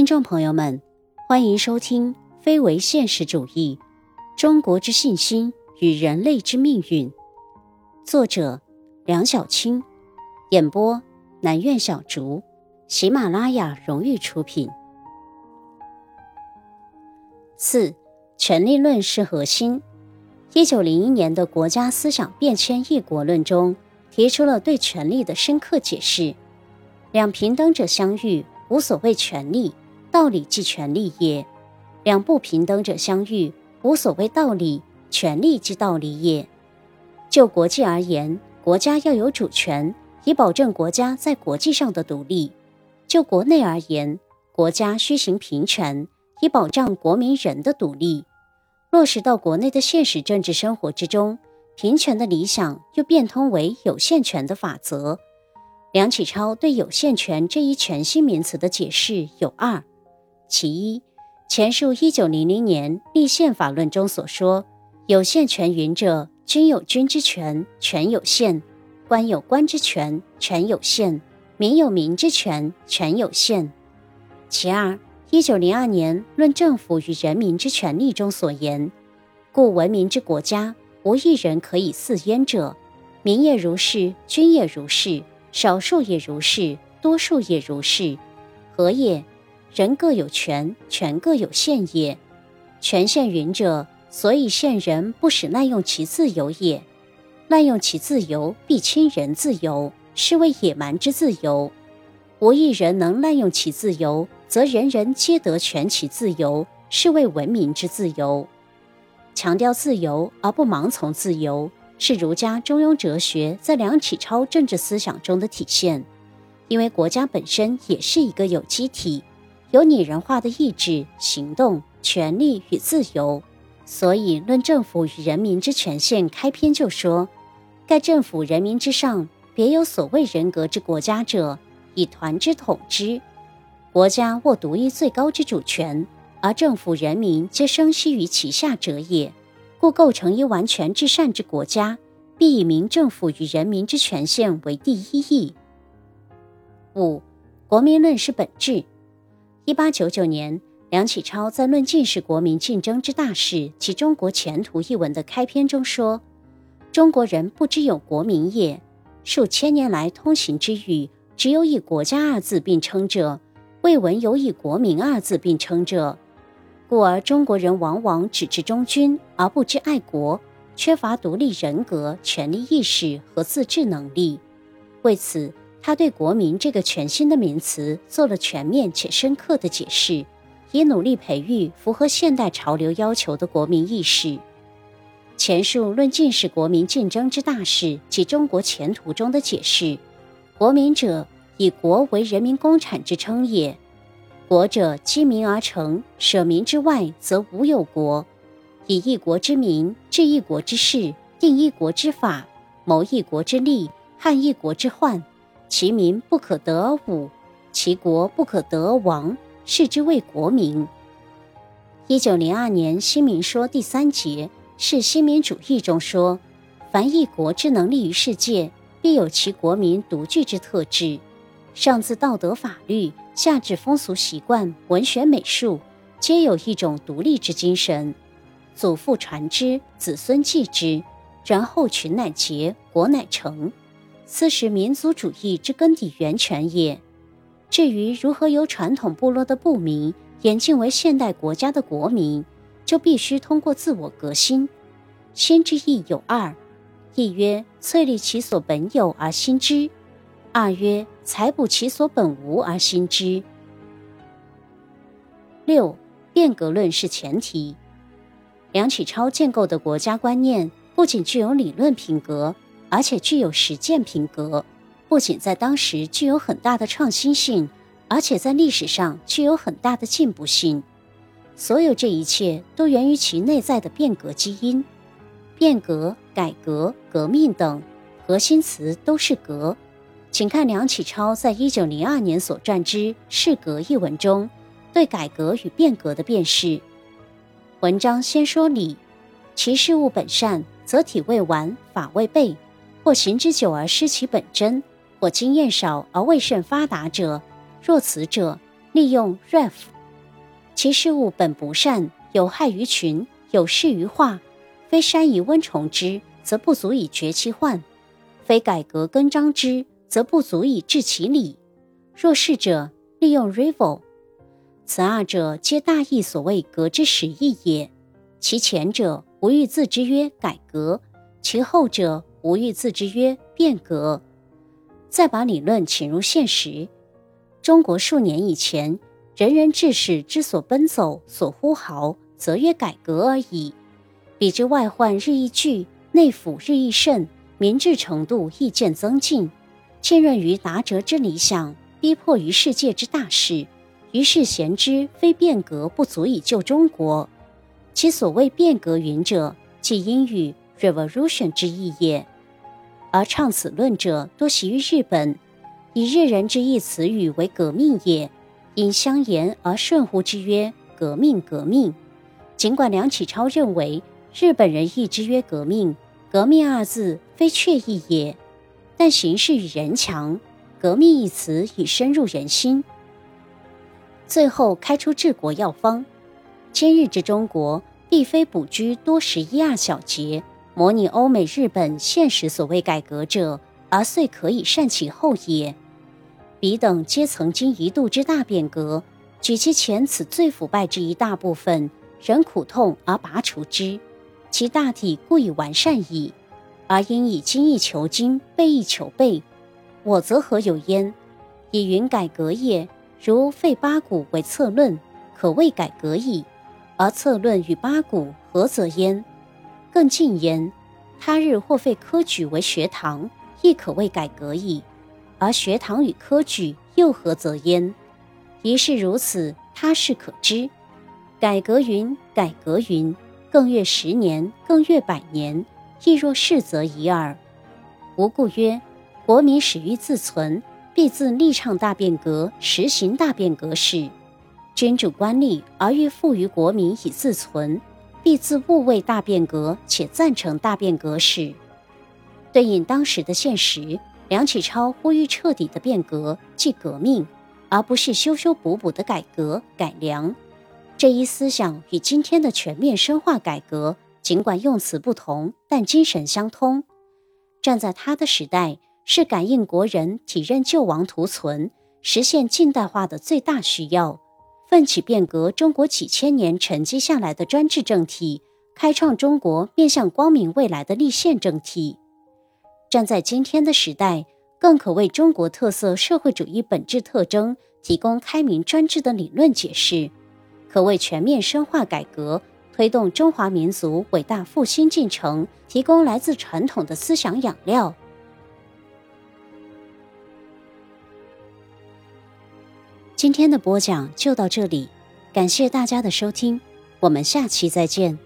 听众朋友们，欢迎收听《非为现实主义：中国之信心与人类之命运》，作者梁小青，演播南苑小竹，喜马拉雅荣誉出品。四，权力论是核心。一九零一年的国家思想变迁一国论中，提出了对权力的深刻解释：两平等者相遇，无所谓权利。道理即权利也，两不平等者相遇，无所谓道理，权利即道理也。就国际而言，国家要有主权，以保证国家在国际上的独立；就国内而言，国家需行平权，以保障国民人的独立。落实到国内的现实政治生活之中，平权的理想又变通为有限权的法则。梁启超对有限权这一全新名词的解释有二。其一，前述一九零零年立宪法论中所说，有限权云者，君有君之权，权有限；官有官之权，权有限；民有民之权，权有限。其二，一九零二年论政府与人民之权利中所言，故文明之国家，无一人可以似焉者，民也如是，君也如是，少数也如是，多数也如是，何也？人各有权，权各有限也。权限云者，所以限人不使滥用其自由也。滥用其自由，必侵人自由，是为野蛮之自由。无一人能滥用其自由，则人人皆得全其自由，是为文明之自由。强调自由而不盲从自由，是儒家中庸哲学在梁启超政治思想中的体现。因为国家本身也是一个有机体。有拟人化的意志、行动、权利与自由，所以论政府与人民之权限，开篇就说：“盖政府人民之上，别有所谓人格之国家者，以团之统之。国家握独一最高之主权，而政府人民皆生息于其下者也。故构成一完全至善之国家，必以民政府与人民之权限为第一义。”五，国民论是本质。一八九九年，梁启超在《论进士国民竞争之大事及中国前途》一文的开篇中说：“中国人不知有国民也，数千年来通行之语，只有以国家二字并称者，未闻有以国民二字并称者。故而中国人往往只知忠君而不知爱国，缺乏独立人格、权利意识和自治能力。为此。”他对“国民”这个全新的名词做了全面且深刻的解释，以努力培育符合现代潮流要求的国民意识。前述论进士国民竞争之大事及中国前途中的解释：“国民者，以国为人民公产之称也。国者，积民而成，舍民之外，则无有国。以一国之民，治一国之事，定一国之法，谋一国之利，汉一国之患。”其民不可得而武，其国不可得而亡，是之谓国民。一九零二年《新民说》第三节是新民主义中说：凡一国之能立于世界，必有其国民独具之特质，上自道德法律，下至风俗习惯、文学美术，皆有一种独立之精神，祖父传之，子孙继之，然后群乃结，国乃成。此是民族主义之根底源泉也。至于如何由传统部落的部民演进为现代国家的国民，就必须通过自我革新。新之意有二：一曰淬立其所本有而新之；二曰采补其所本无而新之。六，变革论是前提。梁启超建构的国家观念不仅具有理论品格。而且具有实践品格，不仅在当时具有很大的创新性，而且在历史上具有很大的进步性。所有这一切都源于其内在的变革基因。变革、改革、革命等核心词都是“革”。请看梁启超在一九零二年所撰之《是革》一文中对改革与变革的辨识。文章先说理，其事物本善，则体未完，法未备。或行之久而失其本真，或经验少而未甚发达者，若此者，利用 ref，其事物本不善，有害于群，有失于化，非山夷温从之，则不足以绝其患；非改革更张之，则不足以治其理。若是者，利用 rival。此二者皆大义所谓革之始义也。其前者无欲自之曰改革，其后者无欲自之曰变革。再把理论请入现实。中国数年以前，人人志士之所奔走、所呼号，则曰改革而已。彼之外患日益剧，内腐日益盛，民智程度亦渐增进，浸润于达哲之理想，逼迫于世界之大事。于是贤之，非变革不足以救中国。其所谓变革云者，即英语 revolution 之意也。而倡此论者，多习于日本，以日人之意词语为革命也，因相言而顺乎之曰革命革命。尽管梁启超认为日本人译之曰革命，革命二字非确意也，但形势与人强，革命一词已深入人心。最后开出治国药方：今日之中国，必非补居多识一二小节，模拟欧美日本现实所谓改革者，而遂可以善其后也。彼等皆曾经一度之大变革，举其前此最腐败之一大部分，仍苦痛而拔除之，其大体故已完善矣。而因以精益求精，备益求备，我则何有焉？以云改革也。如废八股为策论，可谓改革矣；而策论与八股何则焉？更进焉，他日或废科举为学堂，亦可谓改革矣；而学堂与科举又何则焉？一是如此，他事可知。改革云，改革云，更越十年，更越百年，亦若是则已耳。无故曰：国民始于自存。必自立倡大变革，实行大变革时，君主官吏而欲富于国民以自存，必自勿为大变革，且赞成大变革时。对应当时的现实，梁启超呼吁彻底的变革，即革命，而不是修修补补的改革改良。这一思想与今天的全面深化改革，尽管用词不同，但精神相通。站在他的时代。是感应国人体认救亡图存、实现近代化的最大需要，奋起变革中国几千年沉积下来的专制政体，开创中国面向光明未来的立宪政体。站在今天的时代，更可为中国特色社会主义本质特征提供开明专制的理论解释，可为全面深化改革、推动中华民族伟大复兴进程提供来自传统的思想养料。今天的播讲就到这里，感谢大家的收听，我们下期再见。